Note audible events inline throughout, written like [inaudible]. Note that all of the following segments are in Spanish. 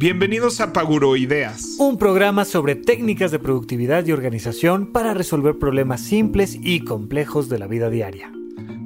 Bienvenidos a Paguroideas, un programa sobre técnicas de productividad y organización para resolver problemas simples y complejos de la vida diaria.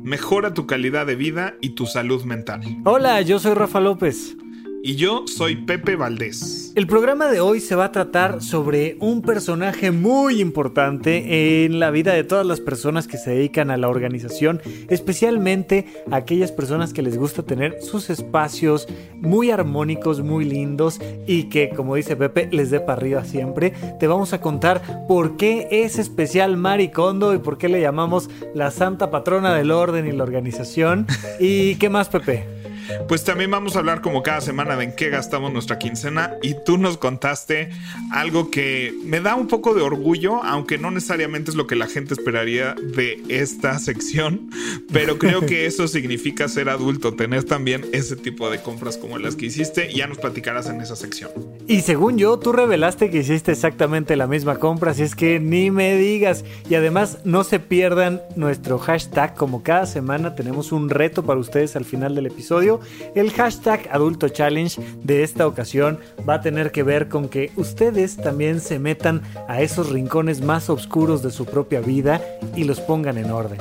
Mejora tu calidad de vida y tu salud mental. Hola, yo soy Rafa López. Y yo soy Pepe Valdés. El programa de hoy se va a tratar sobre un personaje muy importante en la vida de todas las personas que se dedican a la organización, especialmente aquellas personas que les gusta tener sus espacios muy armónicos, muy lindos y que, como dice Pepe, les dé para arriba siempre. Te vamos a contar por qué es especial Maricondo y por qué le llamamos la santa patrona del orden y la organización. ¿Y qué más, Pepe? Pues también vamos a hablar como cada semana de en qué gastamos nuestra quincena y tú nos contaste algo que me da un poco de orgullo, aunque no necesariamente es lo que la gente esperaría de esta [laughs] sección, pero creo que eso significa ser adulto, tener también ese tipo de compras como las que hiciste y ya nos platicarás en esa sección. Y según yo, tú revelaste que hiciste exactamente la misma compra, así es que ni me digas. Y además no se pierdan nuestro hashtag, como cada semana tenemos un reto para ustedes al final del episodio el hashtag Adulto Challenge de esta ocasión va a tener que ver con que ustedes también se metan a esos rincones más oscuros de su propia vida y los pongan en orden.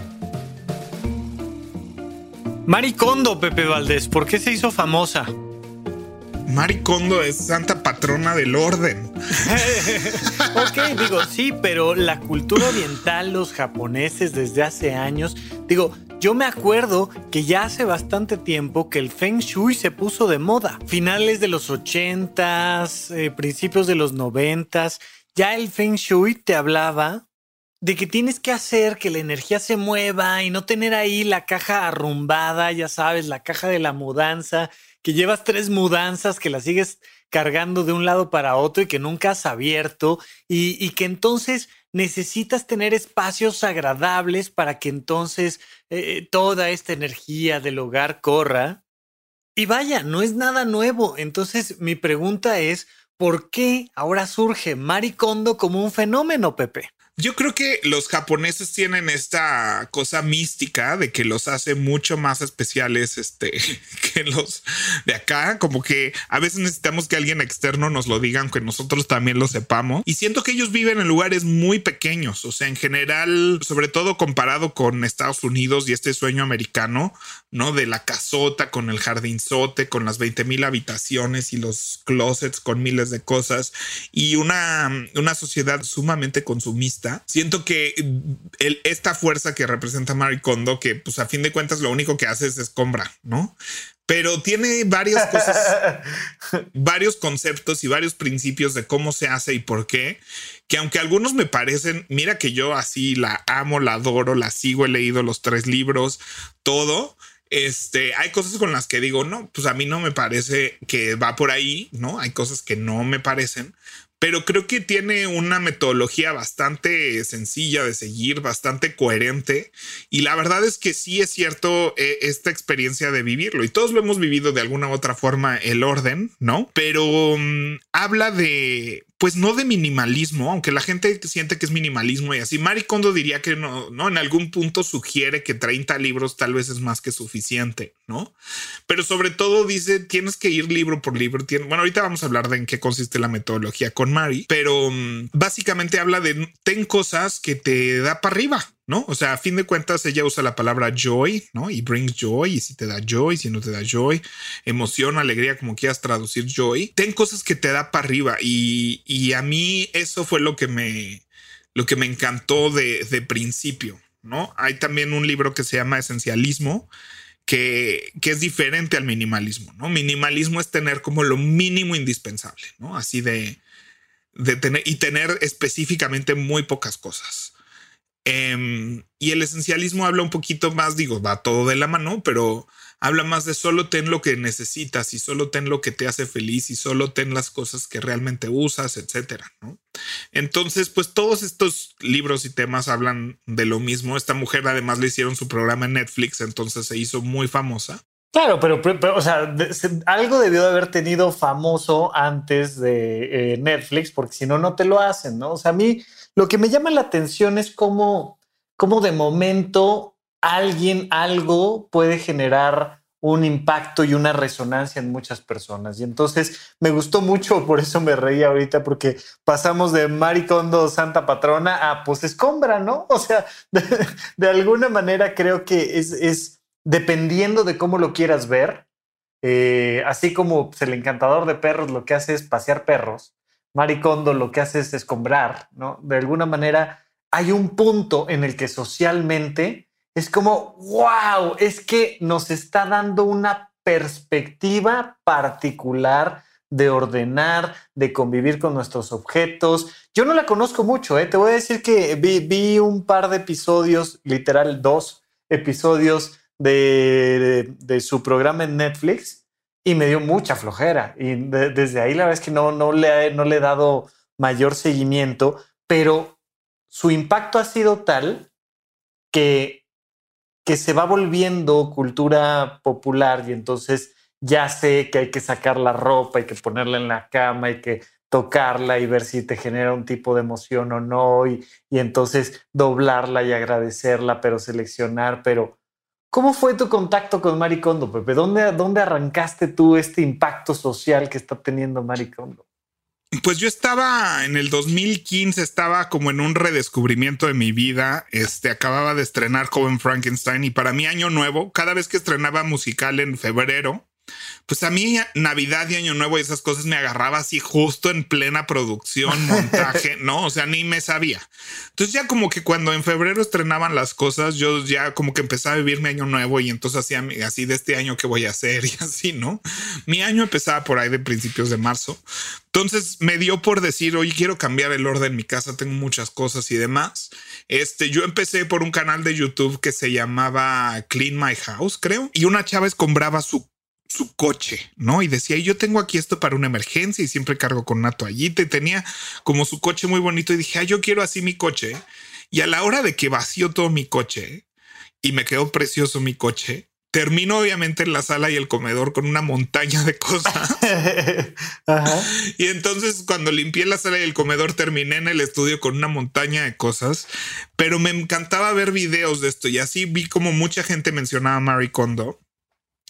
Maricondo, Pepe Valdés, ¿por qué se hizo famosa? Maricondo es santa patrona del orden. [laughs] ok, digo, sí, pero la cultura oriental, los japoneses desde hace años, digo, yo me acuerdo que ya hace bastante tiempo que el Feng Shui se puso de moda. Finales de los 80s, eh, principios de los 90s, ya el Feng Shui te hablaba de que tienes que hacer que la energía se mueva y no tener ahí la caja arrumbada, ya sabes, la caja de la mudanza, que llevas tres mudanzas que las sigues cargando de un lado para otro y que nunca has abierto y, y que entonces necesitas tener espacios agradables para que entonces eh, toda esta energía del hogar corra. Y vaya, no es nada nuevo. Entonces mi pregunta es, ¿por qué ahora surge Maricondo como un fenómeno, Pepe? Yo creo que los japoneses tienen esta cosa mística de que los hace mucho más especiales este, [laughs] que los de acá. Como que a veces necesitamos que alguien externo nos lo diga, aunque nosotros también lo sepamos. Y siento que ellos viven en lugares muy pequeños. O sea, en general, sobre todo comparado con Estados Unidos y este sueño americano, ¿no? De la casota con el jardinzote, con las 20 mil habitaciones y los closets con miles de cosas y una, una sociedad sumamente consumista. Siento que el, esta fuerza que representa Marie Kondo, que pues a fin de cuentas lo único que hace es escombra, ¿no? Pero tiene varias cosas, [laughs] varios conceptos y varios principios de cómo se hace y por qué, que aunque algunos me parecen, mira que yo así la amo, la adoro, la sigo, he leído los tres libros, todo, este, hay cosas con las que digo, no, pues a mí no me parece que va por ahí, ¿no? Hay cosas que no me parecen, pero creo que tiene una metodología bastante sencilla de seguir, bastante coherente. Y la verdad es que sí es cierto eh, esta experiencia de vivirlo. Y todos lo hemos vivido de alguna u otra forma, el orden, ¿no? Pero mm, habla de pues no de minimalismo, aunque la gente siente que es minimalismo y así. Marie Kondo diría que no, no, en algún punto sugiere que 30 libros tal vez es más que suficiente, ¿no? Pero sobre todo dice, tienes que ir libro por libro. bueno, ahorita vamos a hablar de en qué consiste la metodología con Mari, pero mm, básicamente habla de ten cosas que te da para arriba, ¿no? O sea, a fin de cuentas, ella usa la palabra joy, ¿no? Y brings joy, y si te da joy, si no te da joy, emoción, alegría, como quieras traducir joy, ten cosas que te da para arriba. Y, y, a mí eso fue lo que me, lo que me encantó de, de principio, ¿no? Hay también un libro que se llama Esencialismo. Que, que, es diferente al minimalismo, ¿no? Minimalismo es tener como lo mínimo indispensable, ¿no? Así de, de tener y tener específicamente muy pocas cosas. Em, y el esencialismo habla un poquito más, digo, va todo de la mano, pero habla más de solo ten lo que necesitas y solo ten lo que te hace feliz y solo ten las cosas que realmente usas, etcétera. ¿no? Entonces, pues todos estos libros y temas hablan de lo mismo. Esta mujer además le hicieron su programa en Netflix, entonces se hizo muy famosa. Claro, pero, o sea, algo debió de haber tenido famoso antes de eh, Netflix, porque si no, no te lo hacen, ¿no? O sea, a mí lo que me llama la atención es cómo, cómo de momento alguien, algo puede generar un impacto y una resonancia en muchas personas. Y entonces me gustó mucho, por eso me reí ahorita, porque pasamos de Maricondo Santa Patrona a pues escombra, ¿no? O sea, [laughs] de, alguna manera creo que es, dependiendo de cómo lo quieras ver, eh, así como el encantador de perros lo que hace es pasear perros, Maricondo lo que hace es escombrar, ¿no? De alguna manera hay un punto en el que socialmente es como, wow, es que nos está dando una perspectiva particular de ordenar, de convivir con nuestros objetos. Yo no la conozco mucho, ¿eh? te voy a decir que vi, un par de episodios, literal dos episodios de, su programa en Netflix y me dio mucha flojera. Y desde ahí la verdad es que no, no, le, no le he dado mayor seguimiento, pero su impacto ha sido tal que que se va volviendo cultura popular y entonces ya sé que hay que sacar la ropa, hay que ponerla en la cama, hay que tocarla y ver si te genera un tipo de emoción o no, y, y entonces doblarla y agradecerla, pero seleccionar, pero ¿cómo fue tu contacto con Maricondo, Pepe? ¿Dónde, ¿Dónde arrancaste tú este impacto social que está teniendo Maricondo? Pues yo estaba en el 2015, estaba como en un redescubrimiento de mi vida. Este acababa de estrenar Coven Frankenstein y para mí año nuevo, cada vez que estrenaba musical en febrero, pues a mí Navidad y Año Nuevo y esas cosas me agarraba así justo en plena producción, montaje, [laughs] ¿no? O sea, ni me sabía. Entonces ya como que cuando en febrero estrenaban las cosas, yo ya como que empezaba a vivir mi Año Nuevo y entonces hacía así de este año que voy a hacer [laughs] y así, ¿no? Mi año empezaba por ahí de principios de marzo. Entonces me dio por decir, oye, quiero cambiar el orden en mi casa, tengo muchas cosas y demás. Este, yo empecé por un canal de YouTube que se llamaba Clean My House, creo, y una chava escombraba su su coche, ¿no? Y decía, yo tengo aquí esto para una emergencia y siempre cargo con una toallita y tenía como su coche muy bonito y dije, ah, yo quiero así mi coche. Y a la hora de que vació todo mi coche y me quedó precioso mi coche, termino obviamente en la sala y el comedor con una montaña de cosas. [laughs] Y entonces cuando limpié la sala y el comedor terminé en el estudio con una montaña de cosas, pero me encantaba ver videos de esto y así vi como mucha gente mencionaba a Marie Kondo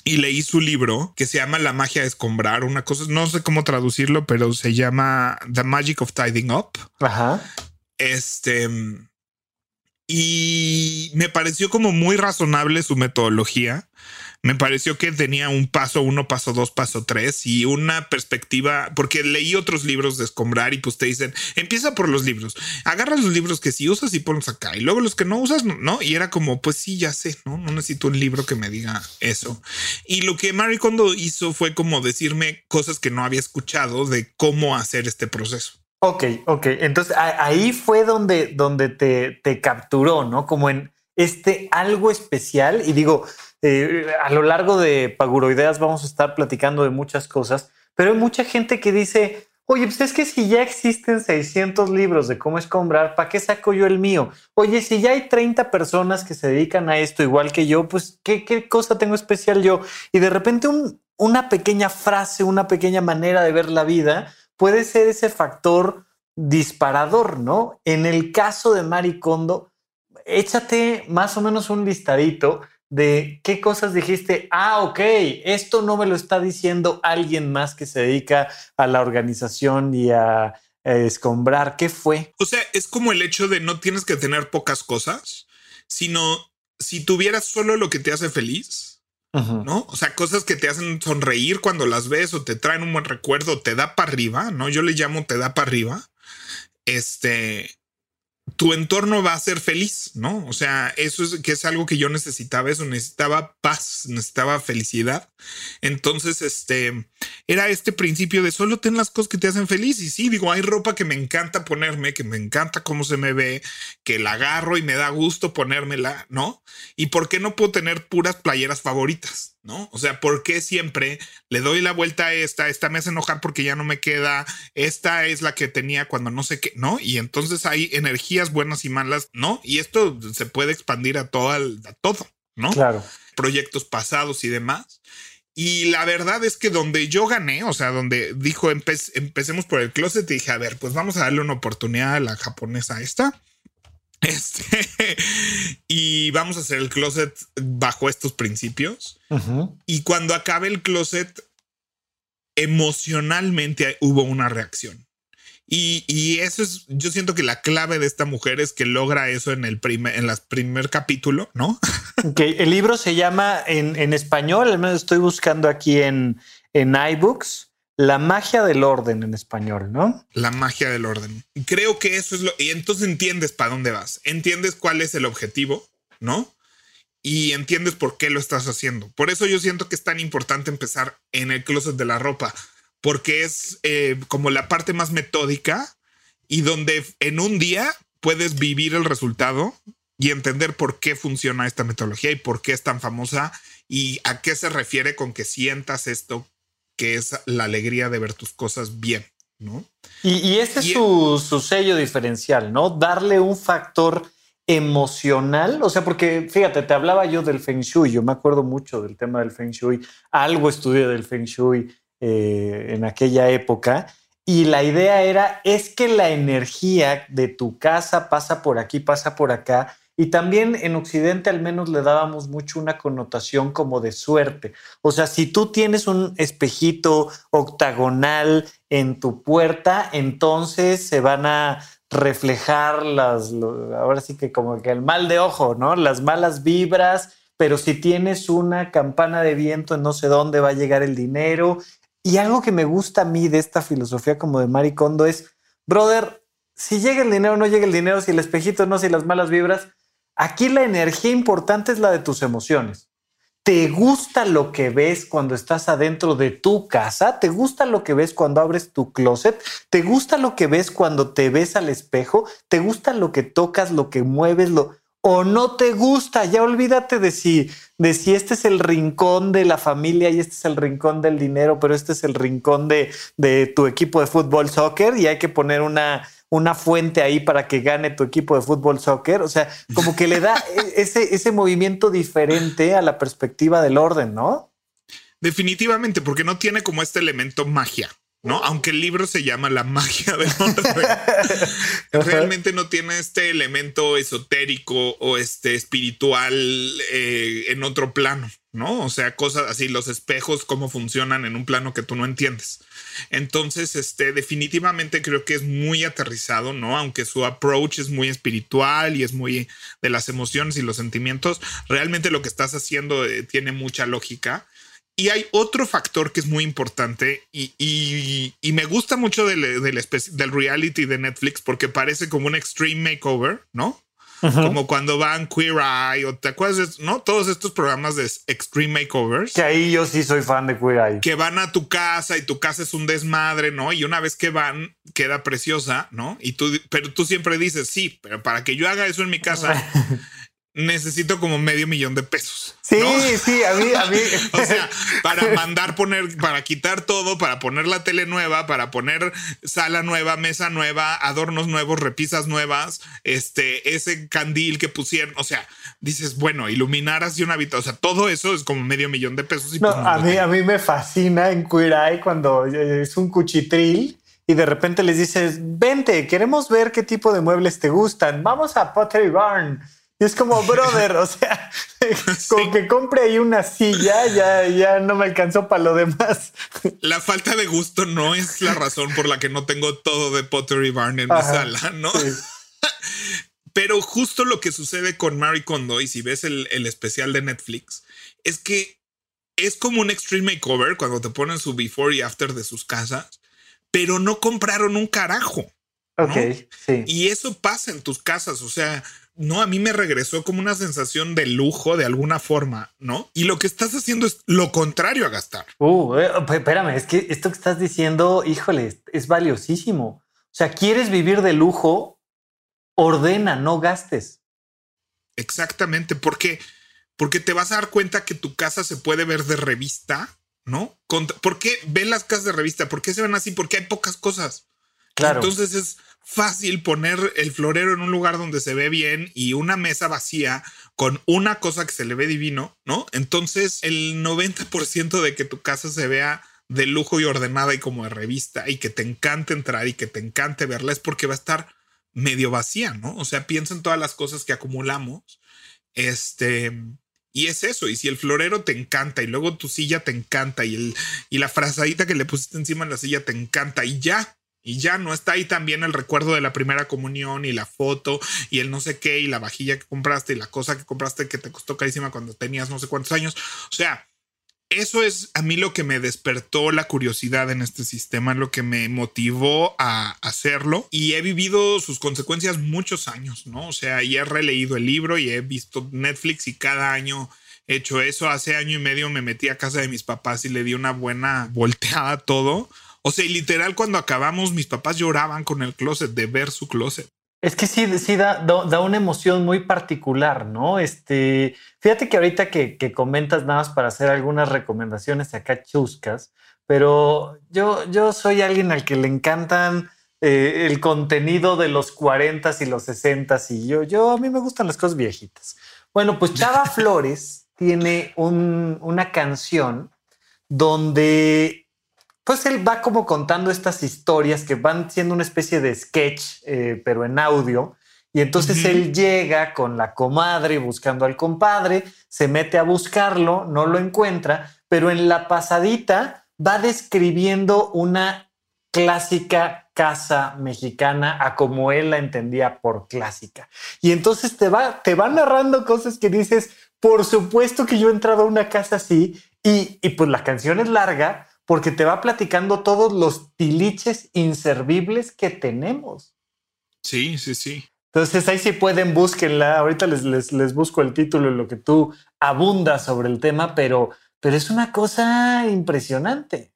y leí su libro que se llama La magia de escombrar, una cosa, no sé cómo traducirlo, pero se llama The Magic of Tidying Up. Ajá. Este, y me pareció como muy razonable su metodología me pareció que tenía un paso uno, paso dos, paso tres y una perspectiva, porque leí otros libros de escombrar y pues te dicen, empieza por los libros, agarra los libros que sí usas y ponlos acá y luego los que no usas, no, y era como, pues sí, ya sé, no, no necesito un libro que me diga eso. Y lo que Marie Kondo hizo fue como decirme cosas que no había escuchado de cómo hacer este proceso. Ok, ok. Entonces ahí fue donde, donde te, te capturó, ¿no? Como en este algo especial. Y digo, eh, a lo largo de Paguroideas vamos a estar platicando de muchas cosas, pero hay mucha gente que dice, oye, pues es que si ya existen 600 libros de cómo escombrar, ¿para qué saco yo el mío? Oye, si ya hay 30 personas que se dedican a esto igual que yo, pues ¿qué, cosa tengo especial yo? Y de repente una pequeña frase, una pequeña manera de ver la vida puede ser ese factor disparador, ¿no? En el caso de Maricondo, échate más o menos un listadito de qué cosas dijiste, ah, ok, esto no me lo está diciendo alguien más que se dedica a la organización y a, escombrar. ¿Qué fue? O sea, es como el hecho de no tienes que tener pocas cosas, sino si tuvieras solo lo que te hace feliz, ¿no? O sea, cosas que te hacen sonreír cuando las ves o te traen un buen recuerdo, te da para arriba, ¿no? Yo le llamo te da para arriba. Este, tu entorno va a ser feliz, ¿no? O sea, eso es que es algo que yo necesitaba, eso necesitaba paz, necesitaba felicidad. Entonces, este era este principio de solo ten las cosas que te hacen feliz. Y sí, digo, hay ropa que me encanta ponerme, que me encanta cómo se me ve, que la agarro y me da gusto ponérmela, ¿no? Y por qué no puedo tener puras playeras favoritas? ¿No? O sea, ¿por qué siempre le doy la vuelta a esta? Esta me hace enojar porque ya no me queda. Esta es la que tenía cuando no sé qué, ¿no? Y entonces hay energías buenas y malas, ¿no? Y esto se puede expandir a todo, a todo, ¿no? Claro. Proyectos pasados y demás. Y la verdad es que donde yo gané, o sea, donde dijo empecemos por el closet, dije, a ver, pues vamos a darle una oportunidad a la japonesa esta. [laughs] Este, y vamos a hacer el closet bajo estos principios. Y cuando acabe el closet, emocionalmente hubo una reacción. Y, eso es, yo siento que la clave de esta mujer es que logra eso en el primer, en las primer capítulo, ¿no? [laughs] Okay. El libro se llama en, en español, al menos estoy buscando aquí en, en iBooks, La magia del orden en español, ¿no? La magia del orden. Creo que eso es lo, y entonces entiendes para dónde vas, entiendes cuál es el objetivo, ¿no? Y entiendes por qué lo estás haciendo. Por eso yo siento que es tan importante empezar en el closet de la ropa porque es eh, como la parte más metódica y donde en un día puedes vivir el resultado y entender por qué funciona esta metodología y por qué es tan famosa y a qué se refiere con que sientas esto, que es la alegría de ver tus cosas bien, ¿no? Y, y este es su, su sello diferencial, ¿no? Darle un factor emocional, o sea, porque fíjate, te hablaba yo del Feng Shui, yo me acuerdo mucho del tema del Feng Shui, algo estudié del Feng Shui, eh, en aquella época. Y la idea era, es que la energía de tu casa pasa por aquí, pasa por acá. Y también en Occidente al menos le dábamos mucho una connotación como de suerte. O sea, si tú tienes un espejito octagonal en tu puerta, entonces se van a reflejar las, ahora sí que como que el mal de ojo, ¿no? Las malas vibras, pero si tienes una campana de viento en no sé dónde va a llegar el dinero y algo que me gusta a mí de esta filosofía como de Mari Kondo es, brother, si llega el dinero no llega el dinero, si el espejito no, si las malas vibras, aquí la energía importante es la de tus emociones. ¿Te gusta lo que ves cuando estás adentro de tu casa? ¿Te gusta lo que ves cuando abres tu closet? ¿Te gusta lo que ves cuando te ves al espejo? ¿Te gusta lo que tocas, lo que mueves, lo o no te gusta? Ya olvídate de si de si este es el rincón de la familia y este es el rincón del dinero, pero este es el rincón de, de tu equipo de fútbol soccer y hay que poner una, una fuente ahí para que gane tu equipo de fútbol soccer. O sea, como que le da [laughs] e, ese, ese movimiento diferente a la perspectiva del orden, ¿no? Definitivamente, porque no tiene como este elemento magia. ¿no? Aunque el libro se llama La magia del orden, [laughs] realmente no tiene este elemento esotérico o este espiritual eh, en otro plano, ¿no? O sea, cosas así, los espejos, cómo funcionan en un plano que tú no entiendes. Entonces, este, definitivamente creo que es muy aterrizado, ¿no? Aunque su approach es muy espiritual y es muy de las emociones y los sentimientos, realmente lo que estás haciendo eh, tiene mucha lógica y hay otro factor que es muy importante y, me gusta mucho del, del, reality de Netflix porque parece como un extreme makeover, ¿no? Como cuando van Queer Eye o te acuerdas, ¿no? Todos estos programas de Extreme Makeovers. Que ahí yo sí soy fan de Queer Eye. Que van a tu casa y tu casa es un desmadre, ¿no? Y una vez que van, queda preciosa, ¿no? Y tú, pero tú siempre dices, sí, pero para que yo haga eso en mi casa, [laughs] necesito como medio millón de pesos. Sí, sí, a mí, a mí. [laughs] o sea, para mandar poner, para quitar todo, para poner la tele nueva, para poner sala nueva, mesa nueva, adornos nuevos, repisas nuevas, este, ese candil que pusieron, o sea, dices, bueno, iluminar así una habitación, o sea, todo eso es como medio millón de pesos. no, pues, a mí, a mí me fascina en Queer Eye cuando es un cuchitril y de repente les dices, vente, queremos ver qué tipo de muebles te gustan, vamos a Pottery Barn y es como, brother, o sea, [laughs] con que compre ahí una silla, ya, ya no me alcanzó para lo demás. La falta de gusto no es la razón por la que no tengo todo de Pottery Barn en mi sala, ¿no? [laughs] Pero justo lo que sucede con Mary Kondo, y si ves el, el especial de Netflix, es que es como un extreme makeover cuando te ponen su before y after de sus casas, pero no compraron un carajo. Ok, sí. Y eso pasa en tus casas. O sea, no, a mí me regresó como una sensación de lujo de alguna forma, ¿no? Y lo que estás haciendo es lo contrario a gastar. Uh, eh, espérame, es que esto que estás diciendo, híjole, es valiosísimo. O sea, quieres vivir de lujo, ordena, no gastes. Exactamente, porque porque te vas a dar cuenta que tu casa se puede ver de revista, ¿no? ¿Por qué ven las casas de revista? ¿Por qué se ven así? Porque hay pocas cosas. Claro. Entonces es fácil poner el florero en un lugar donde se ve bien y una mesa vacía con una cosa que se le ve divino, ¿no? Entonces el 90% de que tu casa se vea de lujo y ordenada y como de revista y que te encante entrar y que te encante verla es porque va a estar medio vacía, ¿no? O sea, piensa en todas las cosas que acumulamos. Este, y es eso, y si el florero te encanta y luego tu silla te encanta y, el, y la frazadita que le pusiste encima de la silla te encanta y ya, y ya no está ahí también el recuerdo de la primera comunión y la foto y el no sé qué y la vajilla que compraste y la cosa que compraste que te costó carísima cuando tenías no sé cuántos años. O sea, eso es a mí lo que me despertó la curiosidad en este sistema, lo que me motivó a hacerlo y he vivido sus consecuencias muchos años, ¿no? O sea, y he releído el libro y he visto Netflix y cada año he hecho eso. Hace año y medio me metí a casa de mis papás y le di una buena volteada a todo. O sea, literal cuando acabamos mis papás lloraban con el closet de ver su closet. Es que sí, sí da, da, una emoción muy particular, ¿no? Este, fíjate que ahorita que, que, comentas nada más para hacer algunas recomendaciones acá chuscas, pero yo, yo soy alguien al que le encantan eh, el contenido de los 40 y los 60 y yo, yo a mí me gustan las cosas viejitas. Bueno, pues Chava [laughs] Flores tiene un, una canción donde pues él va como contando estas historias que van siendo una especie de sketch, eh, pero en audio. Y entonces él llega con la comadre buscando al compadre, se mete a buscarlo, no lo encuentra, pero en la pasadita va describiendo una clásica casa mexicana a como él la entendía por clásica. Y entonces te va, te va narrando cosas que dices, por supuesto que yo he entrado a una casa así y, y pues la canción es larga, porque te va platicando todos los tiliches inservibles que tenemos. Sí, sí, sí. Entonces ahí sí pueden, búsquenla. Ahorita les, les, les busco el título en lo que tú abundas sobre el tema, pero, pero es una cosa impresionante.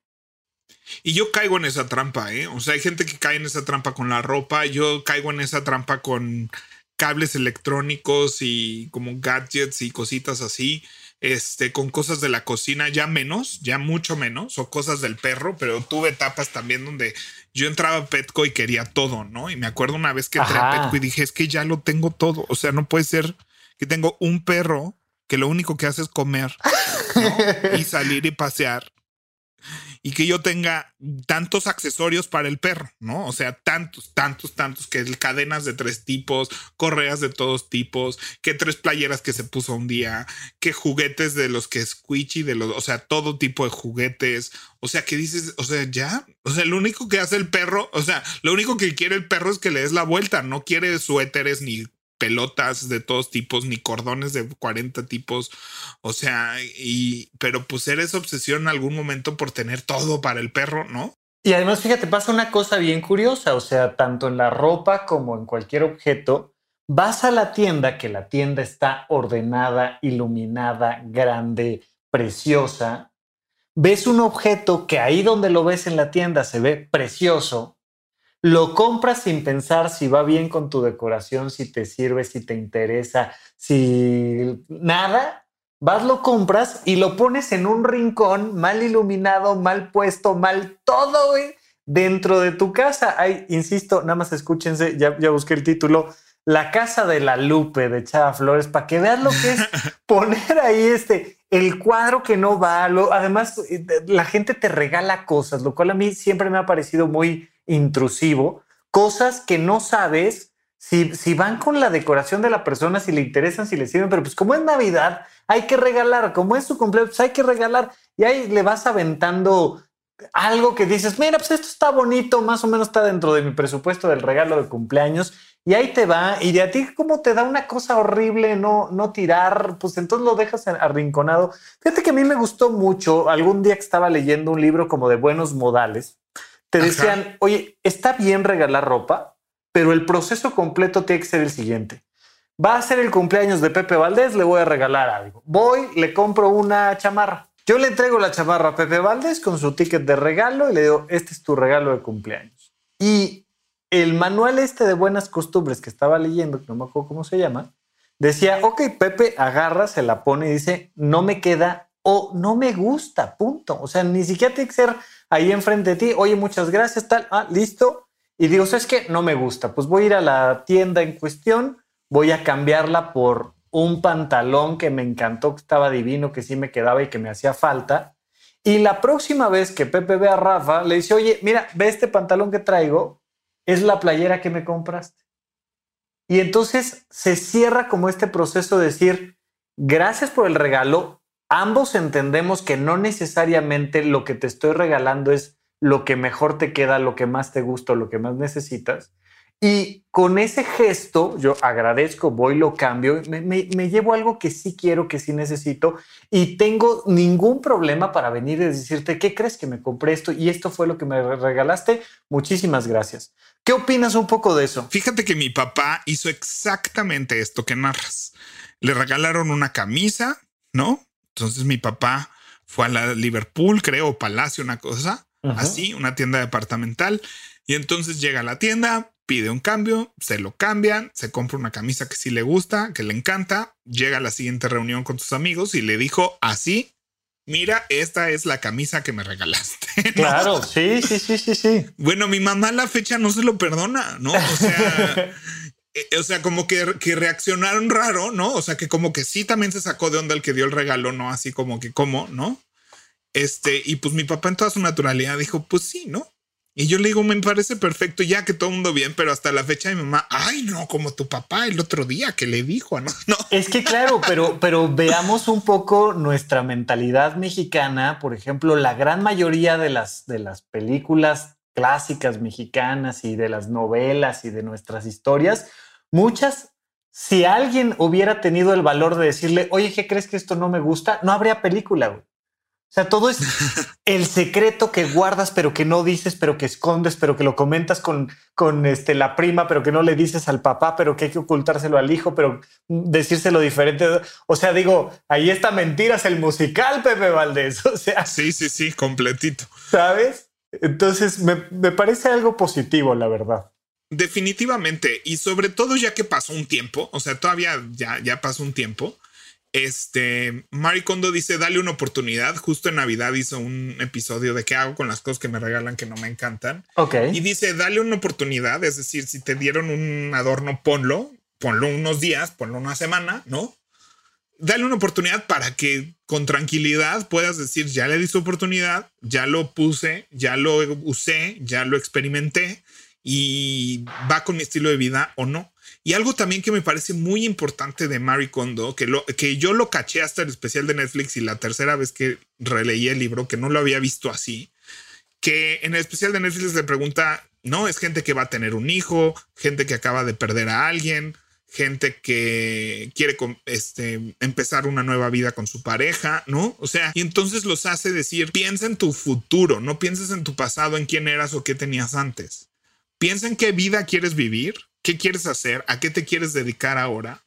Y yo caigo en esa trampa, ¿eh? O sea, hay gente que cae en esa trampa con la ropa, yo caigo en esa trampa con cables electrónicos y como gadgets y cositas así este, con cosas de la cocina, ya menos, ya mucho menos, o cosas del perro, pero tuve etapas también donde yo entraba a Petco y quería todo, ¿no? Y me acuerdo una vez que entré a Petco y dije, es que ya lo tengo todo, o sea, no puede ser que tengo un perro que lo único que hace es comer [laughs] y salir y pasear y que yo tenga tantos accesorios para el perro, ¿no? O sea, tantos, tantos, tantos, que cadenas de tres tipos, correas de todos tipos, que tres playeras que se puso un día, que juguetes de los que squishy, de los, o sea, todo tipo de juguetes. O sea, que dices, o sea, ya, o sea, lo único que hace el perro, o sea, lo único que quiere el perro es que le des la vuelta, no quiere suéteres ni pelotas de todos tipos, ni cordones de 40 tipos. O sea, y, pero pues eres obsesión en algún momento por tener todo para el perro, ¿no? Y además, fíjate, pasa una cosa bien curiosa, o sea, tanto en la ropa como en cualquier objeto, vas a la tienda, que la tienda está ordenada, iluminada, grande, preciosa, ves un objeto que ahí donde lo ves en la tienda se ve precioso, lo compras sin pensar si va bien con tu decoración, si te sirve, si te interesa, si nada, vas, lo compras y lo pones en un rincón mal iluminado, mal puesto, mal todo, dentro de tu casa. Hay, insisto, nada más escúchense, ya, ya busqué el título, La Casa de la Lupe de Chava Flores, para que veas lo que es [laughs] poner ahí este, el cuadro que no va. además, eh, la gente te regala cosas, lo cual a mí siempre me ha parecido muy intrusivo, cosas que no sabes si, si van con la decoración de la persona, si le interesan, si le sirven, pero pues como es Navidad, hay que regalar, como es su cumpleaños, pues hay que regalar y ahí le vas aventando algo que dices, mira, pues esto está bonito, más o menos está dentro de mi presupuesto del regalo de cumpleaños y ahí te va y de a ti como te da una cosa horrible no, no tirar, pues entonces lo dejas arrinconado. Fíjate que a mí me gustó mucho, algún día que estaba leyendo un libro como de buenos modales, te decían, oye, está bien regalar ropa, pero el proceso completo tiene que ser el siguiente. Va a ser el cumpleaños de Pepe Valdés, le voy a regalar algo. Voy, le compro una chamarra. Yo le entrego la chamarra a Pepe Valdés con su ticket de regalo y le digo, este es tu regalo de cumpleaños. Y el manual este de buenas costumbres que estaba leyendo, que no me acuerdo cómo se llama, decía, ok, Pepe agarra, se la pone y dice, no me queda o no me gusta, punto. O sea, ni siquiera tiene que ser ahí enfrente de ti, oye, muchas gracias, tal, ah, listo. Y digo, ¿sabes qué? No me gusta. Pues voy a ir a la tienda en cuestión, voy a cambiarla por un pantalón que me encantó, que estaba divino, que sí me quedaba y que me hacía falta. Y la próxima vez que Pepe ve a Rafa, le dice, oye, mira, ve este pantalón que traigo, es la playera que me compraste. Y entonces se cierra como este proceso de decir, gracias por el regalo, ambos entendemos que no necesariamente lo que te estoy regalando es lo que mejor te queda, lo que más te gusta, lo que más necesitas. Y con ese gesto, yo agradezco, voy, lo cambio, me, llevo algo que sí quiero, que sí necesito y tengo ningún problema para venir y decirte, ¿qué crees que me compré esto? Y esto fue lo que me regalaste. Muchísimas gracias. ¿Qué opinas un poco de eso? Fíjate que mi papá hizo exactamente esto que narras. Le regalaron una camisa, ¿no? Entonces mi papá fue a la Liverpool, creo, Palacio, una cosa así, una tienda departamental. Y entonces llega a la tienda, pide un cambio, se lo cambian, se compra una camisa que sí le gusta, que le encanta, llega a la siguiente reunión con sus amigos y le dijo así, mira, esta es la camisa que me regalaste. [laughs] Claro, sí, sí, sí, sí, sí. Bueno, mi mamá la fecha no se lo perdona, ¿no? O sea... [laughs] Eh, o sea, como que, que, reaccionaron raro, ¿no? O sea, que como que sí también se sacó de onda el que dio el regalo, ¿no? Así como que, ¿cómo? ¿No? Este, y pues mi papá en toda su naturalidad dijo, pues sí, ¿no? Y yo le digo, me parece perfecto, ya que todo el mundo bien, pero hasta la fecha de mi mamá, ay, no, como tu papá el otro día que le dijo, no, [laughs] no. Es que claro, pero, pero veamos un poco nuestra mentalidad mexicana. Por ejemplo, la gran mayoría de las, de las películas clásicas mexicanas y de las novelas y de nuestras historias, muchas, si alguien hubiera tenido el valor de decirle, oye, ¿qué crees que esto no me gusta? No habría película. Güey. O sea, todo es [laughs] el secreto que guardas, pero que no dices, pero que escondes, pero que lo comentas con, con este, la prima, pero que no le dices al papá, pero que hay que ocultárselo al hijo, pero decírselo diferente. O sea, digo, ahí está mentiras el musical, Pepe Valdés. [laughs] O sea, sí, sí, sí, completito. ¿Sabes? Entonces me, me parece algo positivo, la verdad. Definitivamente. Y sobre todo ya que pasó un tiempo, o sea, todavía ya, ya pasó un tiempo este, Mari Kondo dice, dale una oportunidad. Justo en Navidad hizo un episodio de qué hago con las cosas que me regalan que no me encantan. Ok. Y dice, dale una oportunidad. Es decir, si te dieron un adorno, ponlo, ponlo unos días, ponlo una semana, ¿no? Dale una oportunidad para que con tranquilidad puedas decir, ya le di su oportunidad, ya lo puse, ya lo usé, ya lo experimenté y va con mi estilo de vida o no. Y algo también que me parece muy importante de Marie Kondo, que, lo, que yo lo caché hasta el especial de Netflix y la tercera vez que releí el libro, que no lo había visto así, que en el especial de Netflix le pregunta, no, es gente que va a tener un hijo, gente que acaba de perder a alguien, gente que quiere este, empezar una nueva vida con su pareja, ¿no? O sea, y entonces los hace decir, piensa en tu futuro, no pienses en tu pasado, en quién eras o qué tenías antes. Piensa en qué vida quieres vivir qué quieres hacer, a qué te quieres dedicar ahora.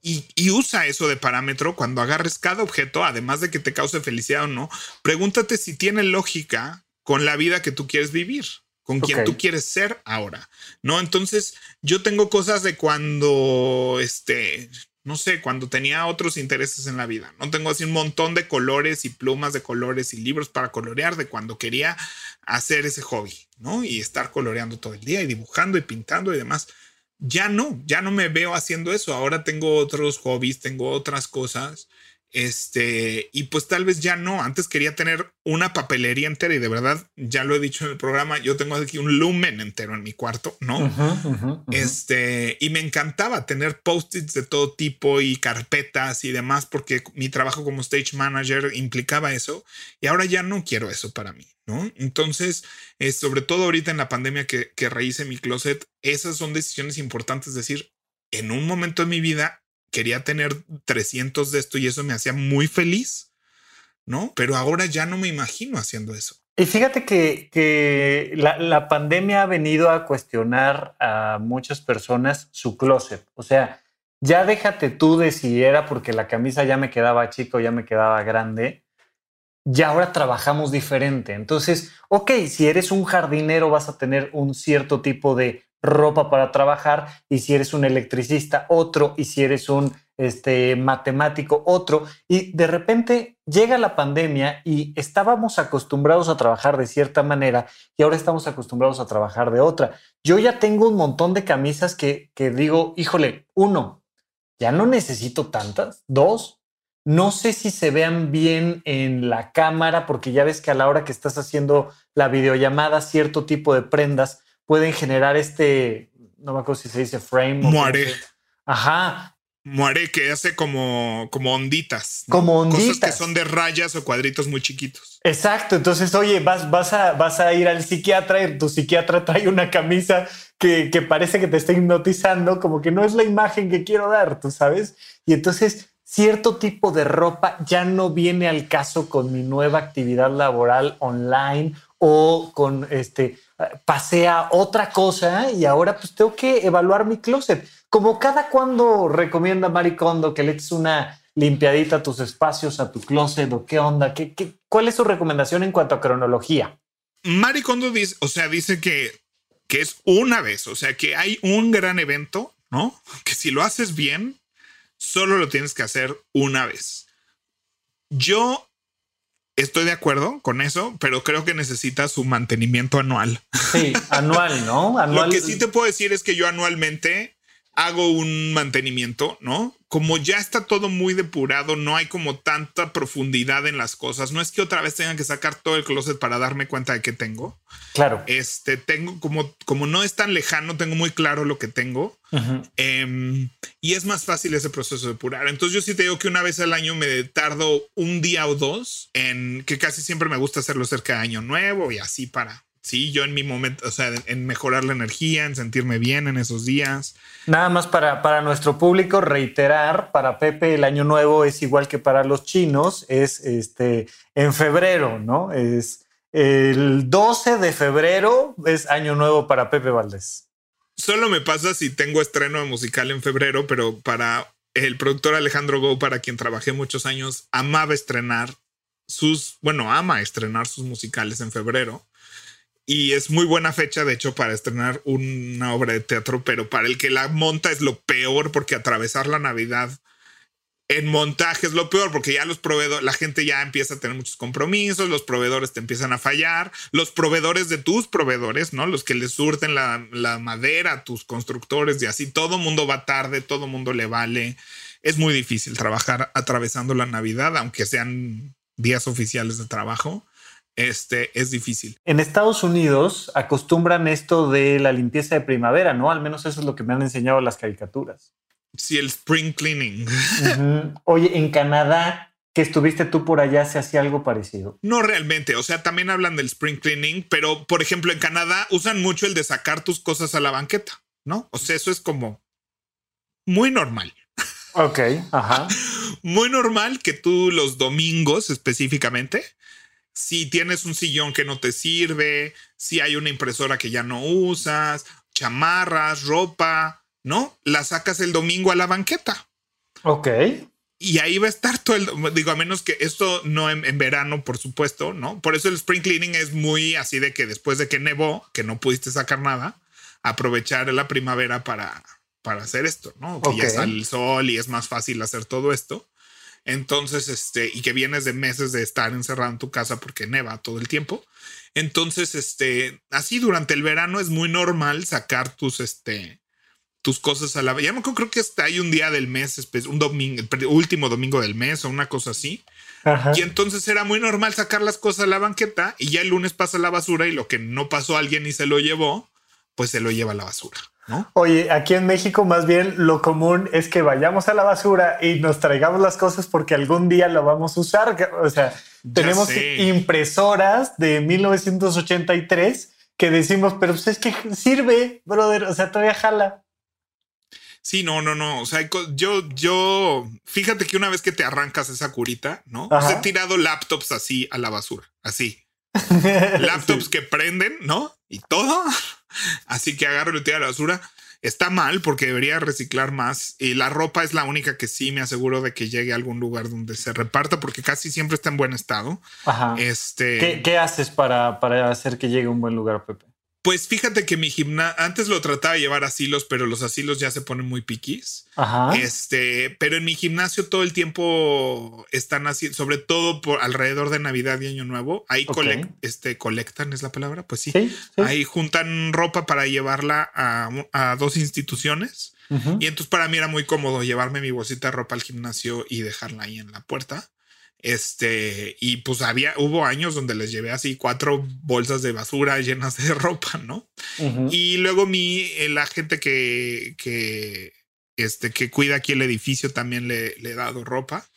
Y, usa eso de parámetro cuando agarres cada objeto, además de que te cause felicidad o no, pregúntate si tiene lógica con la vida que tú quieres vivir, con quien tú quieres ser ahora, ¿no? Entonces, yo tengo cosas de cuando, este, no sé, cuando tenía otros intereses en la vida. No tengo así un montón de colores y plumas de colores y libros para colorear de cuando quería hacer ese hobby, ¿no? Y estar coloreando todo el día y dibujando y pintando y demás. Ya no, ya no me veo haciendo eso. Ahora tengo otros hobbies, tengo otras cosas este, y pues tal vez ya no. Antes quería tener una papelería entera y de verdad, ya lo he dicho en el programa, yo tengo aquí un lumen entero en mi cuarto, ¿no? Este, y me encantaba tener post-its de todo tipo y carpetas y demás, porque mi trabajo como stage manager implicaba eso. Y ahora ya no quiero eso para mí, ¿no? Entonces, eh, sobre todo ahorita en la pandemia que, que rehice mi closet, esas son decisiones importantes. Decir, en un momento de mi vida quería tener 300 de esto y eso me hacía muy feliz, ¿no? Pero ahora ya no me imagino haciendo eso. Y fíjate que, la, pandemia ha venido a cuestionar a muchas personas su closet. O sea, ya déjate tú de si era porque la camisa ya me quedaba chico, ya me quedaba grande. Ya ahora trabajamos diferente. Entonces, ok, si eres un jardinero vas a tener un cierto tipo de ropa para trabajar y si eres un electricista otro y si eres un este, matemático otro y de repente llega la pandemia y estábamos acostumbrados a trabajar de cierta manera y ahora estamos acostumbrados a trabajar de otra. Yo ya tengo un montón de camisas que, que digo, híjole, uno, ya no necesito tantas, dos, no sé si se vean bien en la cámara porque ya ves que a la hora que estás haciendo la videollamada cierto tipo de prendas pueden generar este, no me acuerdo si se dice frame. Muere. Ajá. Muere que hace como, como onditas. Como onditas. Cosas que son de rayas o cuadritos muy chiquitos. Exacto. Entonces, oye, vas, vas, a, vas a ir al psiquiatra y tu psiquiatra [laughs] trae una camisa que, que parece que te está hipnotizando, como que no es la imagen que quiero dar, tú sabes. Y entonces cierto tipo de ropa ya no viene al caso con mi nueva actividad laboral online o con este pasea otra cosa y ahora pues tengo que evaluar mi closet. Como cada cuando recomienda Maricondo que le eches una limpiadita a tus espacios, a tu closet o qué onda, ¿Qué, qué, cuál es su recomendación en cuanto a cronología? Maricondo dice, o sea, dice que, que es una vez, o sea, que hay un gran evento, ¿no? Que si lo haces bien, solo lo tienes que hacer una vez. Yo Estoy de acuerdo con eso, pero creo que necesita su mantenimiento anual. Sí, anual, ¿no? [laughs] Anual. Lo que sí te puedo decir es que yo anualmente hago un mantenimiento, ¿no? Como ya está todo muy depurado, no hay como tanta profundidad en las cosas. No es que otra vez tengan que sacar todo el closet para darme cuenta de qué tengo. Claro. Este tengo como, como no es tan lejano, tengo muy claro lo que tengo em, y es más fácil ese proceso de depurar. Entonces, yo sí te digo que una vez al año me tardo un día o dos en que casi siempre me gusta hacerlo cerca de Año Nuevo y así para sí, yo en mi momento, o sea, en mejorar la energía, en sentirme bien en esos días. Nada más para, para nuestro público reiterar, para Pepe el año nuevo es igual que para los chinos, es este en febrero, ¿no? Es el 12 de febrero es año nuevo para Pepe Valdés. Solo me pasa si tengo estreno musical en febrero, pero para el productor Alejandro Go, para quien trabajé muchos años, amaba estrenar sus, bueno, ama estrenar sus musicales en febrero y es muy buena fecha, de hecho, para estrenar una obra de teatro, pero para el que la monta es lo peor porque atravesar la Navidad en montaje es lo peor porque ya los proveedores, la gente ya empieza a tener muchos compromisos, los proveedores te empiezan a fallar, los proveedores de tus proveedores, ¿no? Los que les surten la, la madera, tus constructores y así, todo mundo va tarde, todo mundo le vale. Es muy difícil trabajar atravesando la Navidad, aunque sean días oficiales de trabajo este, es difícil. En Estados Unidos acostumbran esto de la limpieza de primavera, ¿no? Al menos eso es lo que me han enseñado las caricaturas. Sí, el spring cleaning. [laughs] Oye, en Canadá, que estuviste tú por allá, se hacía algo parecido. No realmente, o sea, también hablan del spring cleaning, pero por ejemplo, en Canadá usan mucho el de sacar tus cosas a la banqueta, ¿no? O sea, eso es como muy normal. Ok, ajá. [laughs] muy normal que tú los domingos específicamente si tienes un sillón que no te sirve, si hay una impresora que ya no usas, chamarras, ropa, ¿no? La sacas el domingo a la banqueta. Ok. Y ahí va a estar todo el, digo, a menos que esto no en, verano, por supuesto, ¿no? Por eso el spring cleaning es muy así de que después de que nevó, que no pudiste sacar nada, aprovechar la primavera para, para hacer esto, ¿no? Que ya sale el sol y es más fácil hacer todo esto. Entonces, este, y que vienes de meses de estar encerrado en tu casa porque neva todo el tiempo. Entonces, este, así durante el verano es muy normal sacar tus, este, tus cosas a la. Ya me creo que hasta hay un día del mes, un domingo, el último domingo del mes o una cosa así. Y entonces era muy normal sacar las cosas a la banqueta y ya el lunes pasa la basura y lo que no pasó alguien y se lo llevó, pues se lo lleva a la basura. Oye, aquí en México más bien lo común es que vayamos a la basura y nos traigamos las cosas porque algún día lo vamos a usar. O sea, tenemos impresoras de 1983 que decimos, pero pues es que sirve, brother. O sea, todavía jala. Sí, no, no, no. O sea, yo, yo, fíjate que una vez que te arrancas esa curita, ¿no? he tirado laptops así a la basura, así. [laughs] laptops que prenden, ¿no? Y todo. Así que agarro y tiro a la basura. Está mal porque debería reciclar más. Y la ropa es la única que sí me aseguro de que llegue a algún lugar donde se reparta porque casi siempre está en buen estado. Este. ¿Qué, haces para, para hacer que llegue a un buen lugar, Pepe? Pues fíjate que mi gimnasio, antes lo trataba de llevar asilos, pero los asilos ya se ponen muy piquis. Este, pero en mi gimnasio todo el tiempo están así, sobre todo por alrededor de Navidad y Año Nuevo. Ahí este, colectan, es la palabra. Pues sí. Ahí juntan ropa para llevarla a, dos instituciones. Y entonces para mí era muy cómodo llevarme mi bolsita de ropa al gimnasio y dejarla ahí en la puerta. Este, y pues había, hubo años donde les llevé así cuatro bolsas de basura llenas de [laughs] ropa, ¿no? Y luego mi, eh, la gente que, que, este, que cuida aquí el edificio también le, le he dado ropa.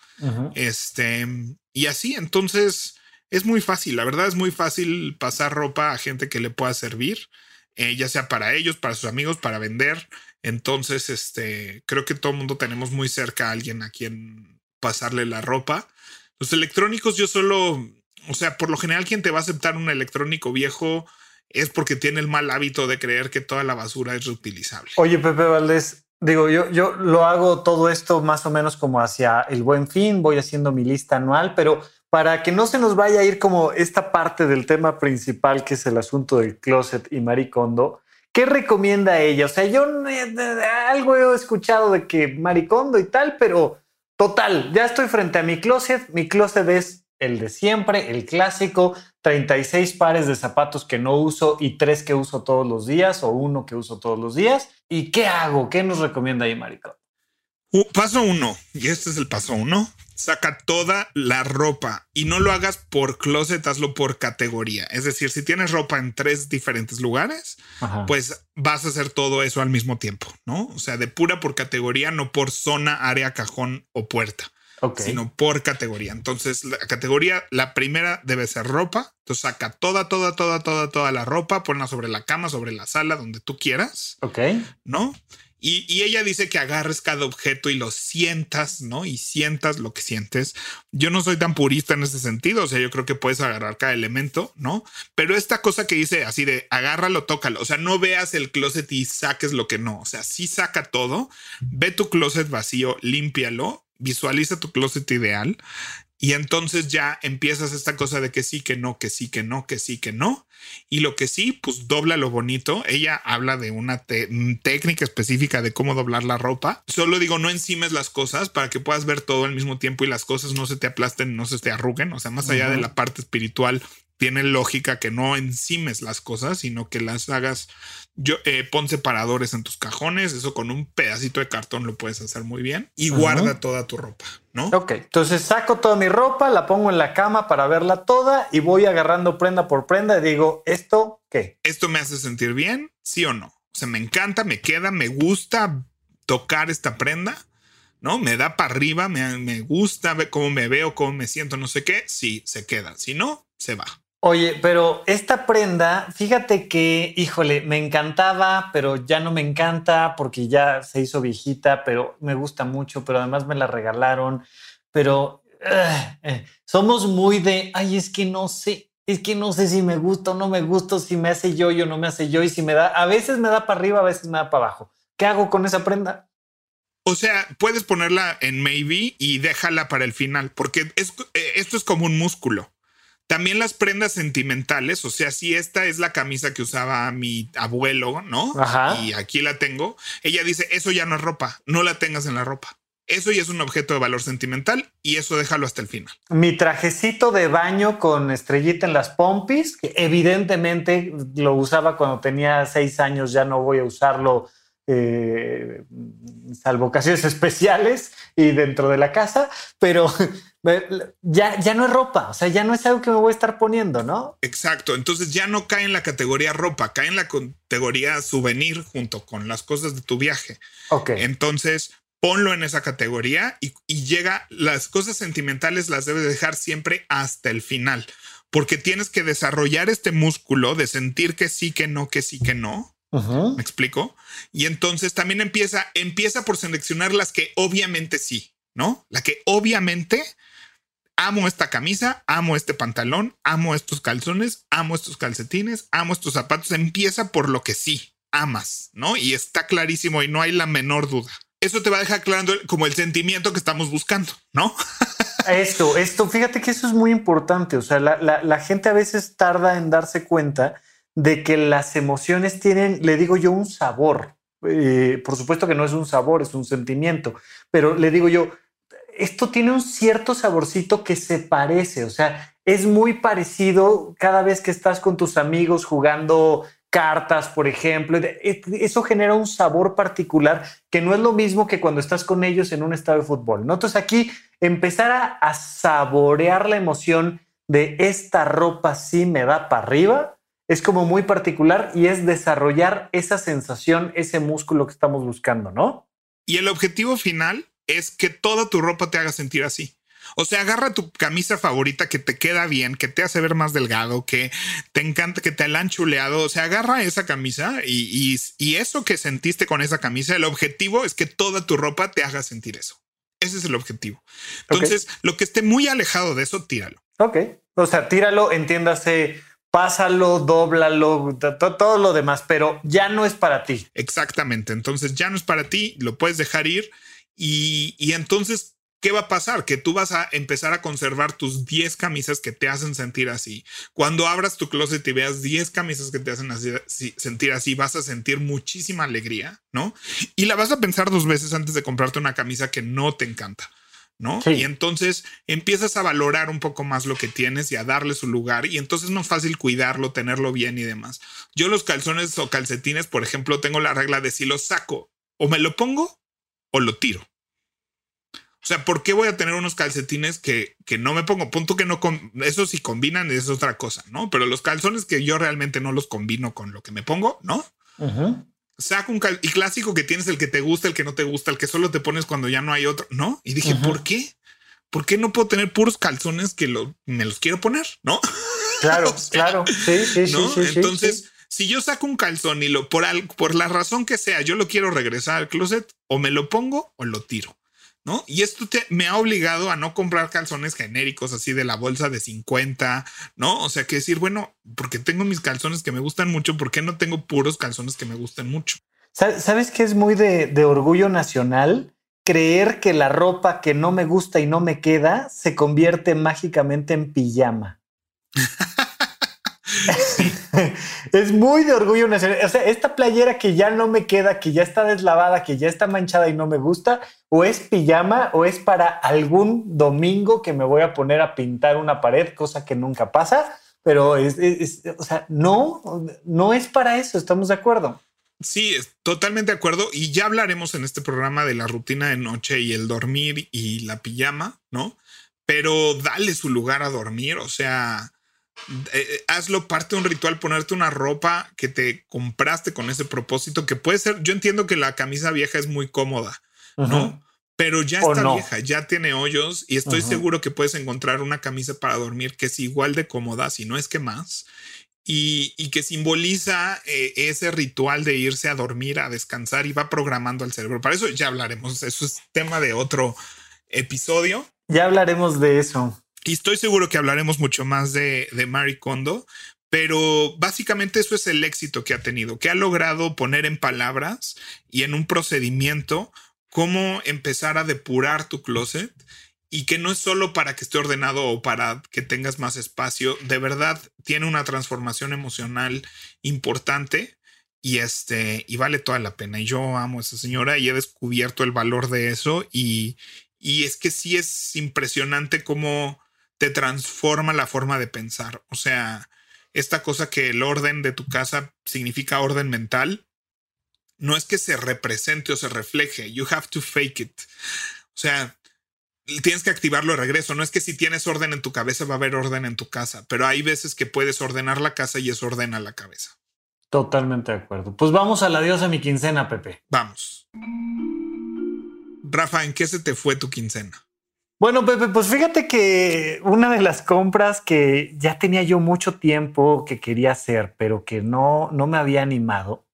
Este, y así, entonces es muy fácil, la verdad es muy fácil pasar ropa a gente que le pueda servir, eh, ya sea para ellos, para sus amigos, para vender. Entonces, este, creo que todo el mundo tenemos muy cerca a alguien a quien pasarle la ropa. Los electrónicos yo solo, o sea, por lo general quien te va a aceptar un electrónico viejo es porque tiene el mal hábito de creer que toda la basura es reutilizable. Oye, Pepe Valdés, digo, yo, yo lo hago todo esto más o menos como hacia el buen fin, voy haciendo mi lista anual, pero para que no se nos vaya a ir como esta parte del tema principal, que es el asunto del closet y Maricondo, ¿qué recomienda ella? O sea, yo algo he escuchado de que Maricondo y tal, pero Total, ya estoy frente a mi closet. Mi closet es el de siempre, el clásico, 36 pares de zapatos que no uso y tres que uso todos los días o uno que uso todos los días. ¿Y qué hago? ¿Qué nos recomienda ahí, Marico? Paso uno, y este es el paso uno saca toda la ropa y no lo hagas por closet, hazlo por categoría. Es decir, si tienes ropa en tres diferentes lugares, pues vas a hacer todo eso al mismo tiempo, ¿no? O sea, de pura por categoría, no por zona, área, cajón o puerta. sino por categoría. Entonces, la categoría, la primera debe ser ropa. Entonces, saca toda, toda, toda, toda, toda la ropa, ponla sobre la cama, sobre la sala, donde tú quieras. Ok. ¿No? Y, ella dice que agarres cada objeto y lo sientas, ¿no? Y sientas lo que sientes. Yo no soy tan purista en ese sentido, o sea, yo creo que puedes agarrar cada elemento, ¿no? Pero esta cosa que dice así de agárralo, tócalo, o sea, no veas el closet y saques lo que no, o sea, sí saca todo, ve tu closet vacío, límpialo, visualiza tu closet ideal y entonces ya empiezas esta cosa de que sí, que no, que sí, que no, que sí, que no. Y lo que sí, pues dobla lo bonito. Ella habla de una mm, técnica específica de cómo doblar la ropa. Solo digo, no encimes las cosas para que puedas ver todo al mismo tiempo y las cosas no se te aplasten, no se te arruguen. O sea, más allá de la parte espiritual, tiene lógica que no encimes las cosas, sino que las hagas. Yo eh, pon separadores en tus cajones, eso con un pedacito de cartón lo puedes hacer muy bien y guarda toda tu ropa, ¿no? Ok, entonces saco toda mi ropa, la pongo en la cama para verla toda y voy agarrando prenda por prenda y digo, ¿esto qué? ¿Esto me hace sentir bien? ¿Sí o no? O sea, me encanta, me queda, me gusta tocar esta prenda. ¿no? Me da para arriba, me, me gusta ver cómo me veo, cómo me siento, no sé qué, sí, se queda. Si no, se va. Oye, pero esta prenda, fíjate que, híjole, me encantaba, pero ya no me encanta porque ya se hizo viejita, pero me gusta mucho, pero además me la regalaron. Pero eh, somos muy de, ay, es que no sé, es que no sé si me gusta o no me gusta, si me hace yo o no me hace yo, y si me da, a veces me da para arriba, a veces me da para abajo. ¿Qué hago con esa prenda? O sea, puedes ponerla en maybe y déjala para el final, porque eh, esto es como un músculo. También las prendas sentimentales, o sea, si esta es la camisa que usaba mi abuelo, ¿no? Ajá. Y aquí la tengo. Ella dice, eso ya no es ropa, no la tengas en la ropa. Eso ya es un objeto de valor sentimental y eso déjalo hasta el final. Mi trajecito de baño con estrellita en las pompis, que evidentemente lo usaba cuando tenía seis años, ya no voy a usarlo eh, salvo ocasiones [laughs] especiales y dentro de la casa, pero ya, ya no es ropa, o sea, ya no es algo que me voy a estar poniendo, ¿no? Exacto, entonces ya no cae en la categoría ropa, cae en la categoría souvenir junto con las cosas de tu viaje. Ok. Entonces, ponlo en esa categoría y, y llega, las cosas sentimentales las debes dejar siempre hasta el final, porque tienes que desarrollar este músculo de sentir que sí, que no, que sí, que no ¿Me explico? Y entonces también empieza, empieza por seleccionar las que obviamente sí, ¿no? La que obviamente amo esta camisa, amo este pantalón, amo estos calzones, amo estos calcetines, amo estos zapatos. Empieza por lo que sí amas, ¿no? Y está clarísimo y no hay la menor duda. Eso te va a dejar claro como el sentimiento que estamos buscando, ¿no? [laughs] esto, esto, fíjate que eso es muy importante. O sea, la, la gente a veces tarda en darse cuenta de que las emociones tienen, le digo yo, un sabor. Eh, por supuesto que no es un sabor, es un sentimiento, pero le digo yo, esto tiene un cierto saborcito que se parece, o sea, es muy parecido cada vez que estás con tus amigos jugando cartas, por ejemplo. Eso genera un sabor particular que no es lo mismo que cuando estás con ellos en un estadio de fútbol. ¿no? Entonces aquí empezar a, a saborear la emoción de esta ropa sí me da para arriba es como muy particular y es desarrollar esa sensación, ese músculo que estamos buscando, ¿no? Y el objetivo final es que toda tu ropa te haga sentir así. O sea, agarra tu camisa favorita que te queda bien, que te hace ver más delgado, que te encanta, que te la han chuleado. O sea, agarra esa camisa y, eso que sentiste con esa camisa, el objetivo es que toda tu ropa te haga sentir eso. Ese es el objetivo. Entonces, lo que esté muy alejado de eso, tíralo. Ok. O sea, tíralo, entiéndase, pásalo, dóblalo, todo lo demás, pero ya no es para ti. Exactamente. Entonces, ya no es para ti, lo puedes dejar ir y, y entonces ¿qué va a pasar? Que tú vas a empezar a conservar tus 10 camisas que te hacen sentir así. Cuando abras tu closet y veas 10 camisas que te hacen sentir así, vas a sentir muchísima alegría, ¿no? Y la vas a pensar dos veces antes de comprarte una camisa que no te encanta. ¿no? Y entonces empiezas a valorar un poco más lo que tienes y a darle su lugar y entonces es más fácil cuidarlo, tenerlo bien y demás. Yo los calzones o calcetines, por ejemplo, tengo la regla de si los saco o me lo pongo o lo tiro. O sea, ¿por qué voy a tener unos calcetines que, que no me pongo? Punto que no con eso si combinan es otra cosa, ¿no? Pero los calzones que yo realmente no los combino con lo que me pongo, ¿no? Saco un cal y clásico que tienes el que te gusta, el que no te gusta, el que solo te pones cuando ya no hay otro, ¿no? Y dije, ¿por qué? ¿Por qué no puedo tener puros calzones que me los quiero poner? ¿No? Claro, [laughs] claro. Sí, sí, sí, Entonces, si yo saco un calzón y lo por, por la razón que sea, yo lo quiero regresar al closet, o me lo pongo o lo tiro. ¿no? Y esto me ha obligado a no comprar calzones genéricos así de la bolsa de 50, ¿no? O sea, que decir, bueno, porque tengo mis calzones que me gustan mucho, ¿por qué no tengo puros calzones que me gusten mucho? ¿Sabes qué es muy de, de orgullo nacional? Creer que la ropa que no me gusta y no me queda se convierte mágicamente en pijama. [laughs] [laughs] es muy de orgullo nacional. O sea, esta playera que ya no me queda, que ya está deslavada, que ya está manchada y no me gusta, o es pijama o es para algún domingo que me voy a poner a pintar una pared, cosa que nunca pasa. Pero es, o sea, no, no es para eso. Estamos de acuerdo. Sí, totalmente de acuerdo. Y ya hablaremos en este programa de la rutina de noche y el dormir y la pijama, ¿no? Pero dale su lugar a dormir. O sea, eh, eh, hazlo parte de un ritual, ponerte una ropa que te compraste con ese propósito, que puede ser, yo entiendo que la camisa vieja es muy cómoda, ¿no? Pero ya está vieja, ya tiene hoyos y estoy seguro que puedes encontrar una camisa para dormir que es igual de cómoda, si no es que más, y, que simboliza eh, ese ritual de irse a dormir, a descansar y va programando al cerebro. Para eso ya hablaremos, eso es tema de otro episodio. Ya hablaremos de eso. Y estoy seguro que hablaremos mucho más de, de Mari Kondo, pero básicamente eso es el éxito que ha tenido, que ha logrado poner en palabras y en un procedimiento cómo empezar a depurar tu closet y que no es solo para que esté ordenado o para que tengas más espacio, de verdad tiene una transformación emocional importante y este y vale toda la pena. Y yo amo a esa señora y he descubierto el valor de eso y, y es que sí es impresionante cómo te transforma la forma de pensar. O sea, esta cosa que el orden de tu casa significa orden mental, no es que se represente o se refleje. You have to fake it. O sea, tienes que activarlo de regreso. No es que si tienes orden en tu cabeza va a haber orden en tu casa, pero hay veces que puedes ordenar la casa y eso ordena la cabeza. Totalmente de acuerdo. Pues vamos a la diosa mi quincena, Pepe. Vamos. Rafa, ¿en qué se te fue tu quincena? Bueno, Pepe, pues fíjate que una de las compras que ya tenía yo mucho tiempo que quería hacer, pero que no, no me había animado,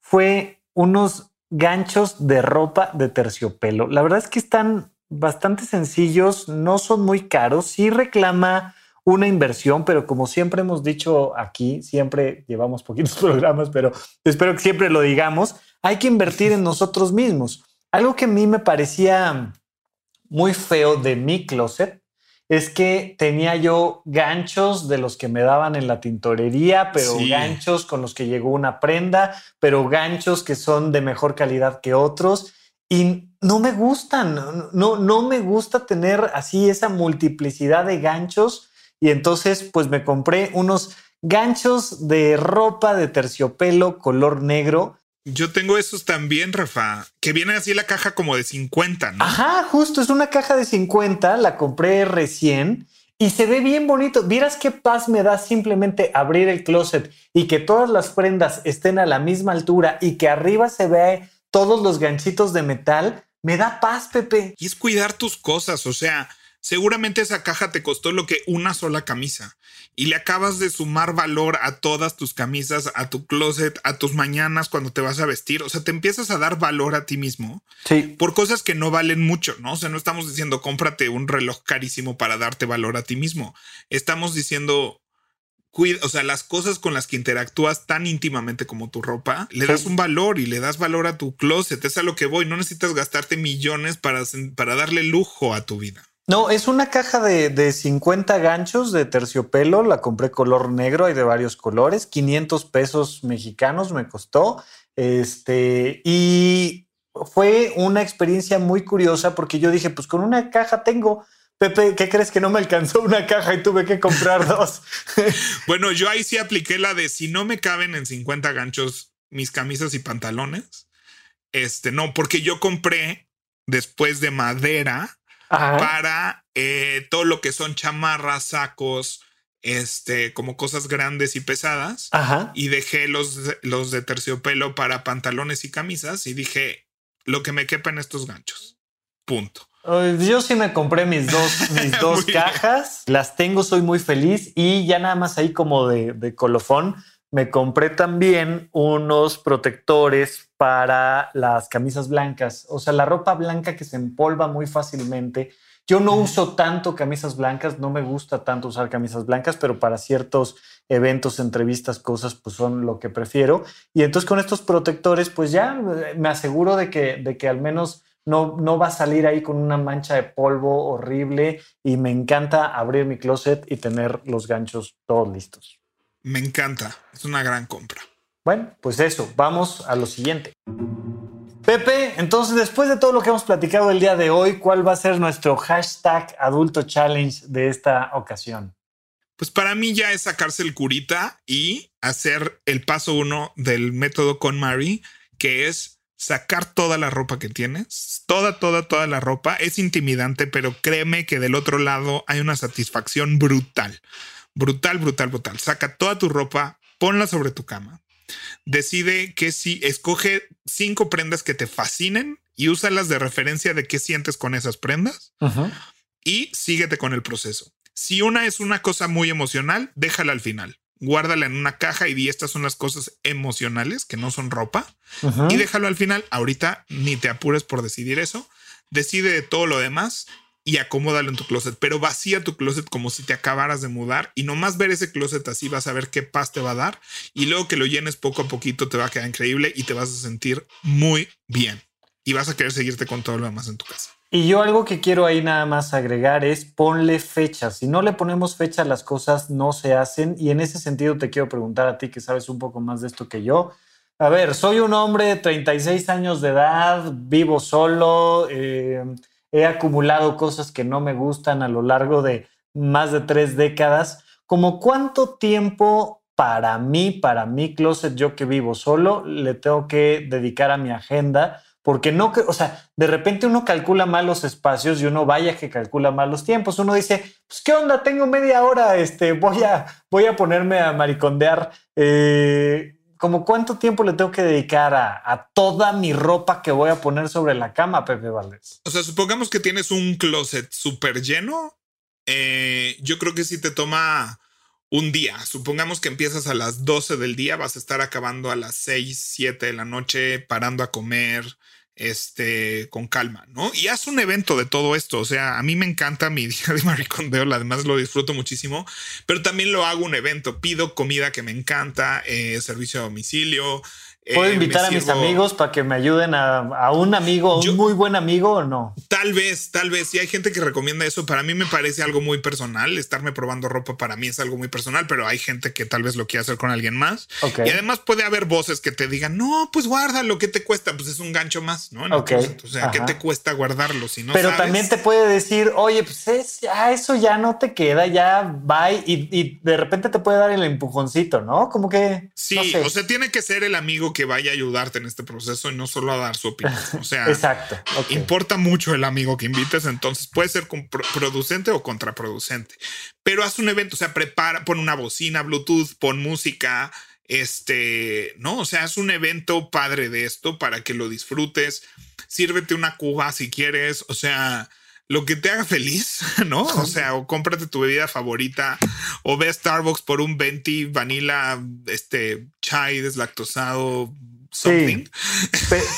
fue unos ganchos de ropa de terciopelo. La verdad es que están bastante sencillos, no son muy caros, sí reclama una inversión, pero como siempre hemos dicho aquí, siempre llevamos poquitos [laughs] programas, pero espero que siempre lo digamos, hay que invertir en nosotros mismos. Algo que a mí me parecía muy feo de mi closet es que tenía yo ganchos de los que me daban en la tintorería, pero ganchos con los que llegó una prenda, pero ganchos que son de mejor calidad que otros y no me gustan, no, no me gusta tener así esa multiplicidad de ganchos y entonces pues me compré unos ganchos de ropa de terciopelo color negro. Yo tengo esos también, Rafa, que viene así la caja como de 50, ¿no? Ajá, justo, es una caja de 50, la compré recién y se ve bien bonito. Vieras qué paz me da simplemente abrir el closet y que todas las prendas estén a la misma altura y que arriba se ve todos los ganchitos de metal. Me da paz, Pepe. Y es cuidar tus cosas, o sea, seguramente esa caja te costó lo que una sola camisa y le acabas de sumar valor a todas tus camisas, a tu closet, a tus mañanas cuando te vas a vestir. O sea, te empiezas a dar valor a ti mismo sí. por cosas que no valen mucho, ¿no? O sea, no estamos diciendo cómprate un reloj carísimo para darte valor a ti mismo. Estamos diciendo cuida, o sea, las cosas con las que interactúas tan íntimamente como tu ropa, le das un valor y le das valor a tu closet. Es a lo que voy. No necesitas gastarte millones para, para darle lujo a tu vida. No, es una caja de, de 50 ganchos de terciopelo. La compré color negro, hay de varios colores. 500 pesos mexicanos me costó. Este, y fue una experiencia muy curiosa porque yo dije, pues con una caja tengo. Pepe, ¿qué crees que no me alcanzó una caja y tuve que comprar [laughs] dos? bueno, yo ahí sí apliqué la de si no me caben en 50 ganchos mis camisas y pantalones. Este, no, porque yo compré después de madera para eh, todo lo que son chamarras, sacos, este, como cosas grandes y pesadas. Y dejé los, los de terciopelo para pantalones y camisas y dije, lo que me quepa en estos ganchos. Punto. Yo sí me compré mis dos, [laughs] mis dos cajas, las tengo, soy muy feliz y ya nada más ahí como de, de colofón, me compré también unos protectores para las camisas blancas, o sea, la ropa blanca que se empolva muy fácilmente. Yo no uso tanto camisas blancas, no me gusta tanto usar camisas blancas, pero para ciertos eventos, entrevistas, cosas, pues son lo que prefiero. Y entonces con estos protectores, pues ya me aseguro de que, de que al menos no, no va a salir ahí con una mancha de polvo horrible y me encanta abrir mi closet y tener los ganchos todos listos. Me encanta, es una gran compra. Bueno, pues eso, vamos a lo siguiente. Pepe, entonces después de todo lo que hemos platicado el día de hoy, ¿cuál va a ser nuestro hashtag adulto challenge de esta ocasión? Pues para mí ya es sacarse el curita y hacer el paso uno del método con Mary, que es sacar toda la ropa que tienes, toda, toda, toda la ropa. Es intimidante, pero créeme que del otro lado hay una satisfacción brutal. Brutal, brutal, brutal. Saca toda tu ropa, ponla sobre tu cama. Decide que si escoge cinco prendas que te fascinen y úsalas de referencia de qué sientes con esas prendas y síguete con el proceso. Si una es una cosa muy emocional, déjala al final. Guárdala en una caja y di estas son las cosas emocionales que no son ropa y déjalo al final. Ahorita ni te apures por decidir eso. Decide de todo lo demás y acomódalo en tu closet, pero vacía tu closet como si te acabaras de mudar y nomás ver ese closet así vas a ver qué paz te va a dar y luego que lo llenes poco a poquito te va a quedar increíble y te vas a sentir muy bien y vas a querer seguirte con todo lo demás en tu casa. Y yo algo que quiero ahí nada más agregar es ponle fecha. Si no le ponemos fecha, las cosas no se hacen. Y en ese sentido te quiero preguntar a ti que sabes un poco más de esto que yo. A ver, soy un hombre de 36 años de edad, vivo solo, eh, he acumulado cosas que no me gustan a lo largo de más de tres décadas. ¿Como cuánto tiempo para mí, para mi closet, yo que vivo solo, le tengo que dedicar a mi agenda? Porque no, o sea, de repente uno calcula mal los espacios y uno vaya que calcula mal los tiempos. Uno dice, pues, ¿qué onda? Tengo media hora, este, voy a, voy a ponerme a maricondear. Eh, ¿Como cuánto tiempo le tengo que dedicar a, toda mi ropa que voy a poner sobre la cama, Pepe Valdés? O sea, supongamos que tienes un closet súper lleno. Eh, yo creo que si te toma un día. Supongamos que empiezas a las 12 del día, vas a estar acabando a las 6, 7 de la noche, parando a comer, este, con calma, ¿no? Y haz un evento de todo esto. O sea, a mí me encanta mi [laughs] día de maricondeo, además lo disfruto muchísimo, pero también lo hago un evento. Pido comida que me encanta, eh, servicio a domicilio, ¿Puedo eh, invitar a mis amigos para que me ayuden a, un amigo, un muy buen amigo o no? Tal vez, tal vez. Si hay gente que recomienda eso, para mí me parece algo muy personal. Estarme probando ropa para mí es algo muy personal, pero hay gente que tal vez lo quiera hacer con alguien más. Y además puede haber voces que te digan, no, pues guarda lo que te cuesta? Pues es un gancho más, ¿no? o sea, ¿qué te cuesta guardarlo si no Pero también te puede decir, oye, pues es, eso ya no te queda, ya va y, de repente te puede dar el empujoncito, ¿no? Como que. Sí, o sea, tiene que ser el amigo que vaya a ayudarte en este proceso y no solo a dar su opinión. O sea, [laughs] Exacto. importa mucho el amigo que invites, entonces puede ser producente o contraproducente. Pero haz un evento, o sea, prepara, pon una bocina, Bluetooth, pon música, este, no, o sea, haz un evento padre de esto para que lo disfrutes. Sírvete una cuba si quieres, o sea, lo que te haga feliz, [laughs] ¿no? O sea, o cómprate tu bebida favorita o ve Starbucks por un 20 vanilla, este chai deslactosado. Something.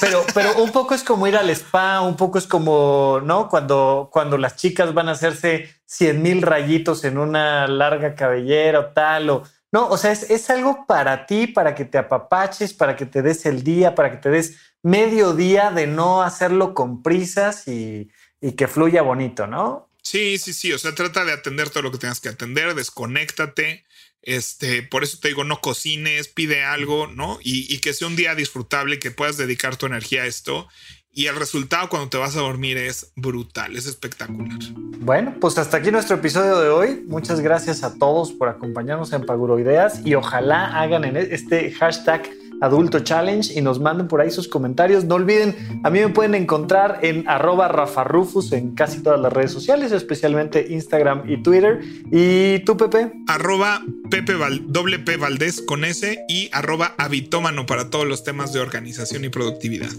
Pero, pero un poco es como ir al spa, un poco es como, ¿no? Cuando, cuando las chicas van a hacerse 100 mil rayitos en una larga cabellera o tal, o no, o sea, es, es algo para ti, para que te apapaches, para que te des el día, para que te des medio día de no hacerlo con prisas y, y que fluya bonito, ¿no? Sí, sí, sí. O sea, trata de atender todo lo que tengas que atender, desconéctate. Este, por eso te digo, no cocines, pide algo, ¿no? Y, y, que sea un día disfrutable, que puedas dedicar tu energía a esto. Y el resultado cuando te vas a dormir es brutal, es espectacular. Bueno, pues hasta aquí nuestro episodio de hoy. Muchas gracias a todos por acompañarnos en Paguroideas y ojalá hagan en este hashtag Adulto Challenge y nos manden por ahí sus comentarios. No olviden, a mí me pueden encontrar en arroba rafarrufus en casi todas las redes sociales, especialmente Instagram y Twitter. ¿Y tú, Pepe? Arroba Pepe doble P Valdés con S y arroba habitómano para todos los temas de organización y productividad.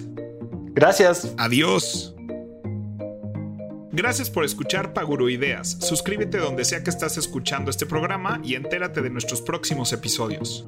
Gracias. Adiós. Gracias por escuchar Paguro Ideas. Suscríbete donde sea que estás escuchando este programa y entérate de nuestros próximos episodios.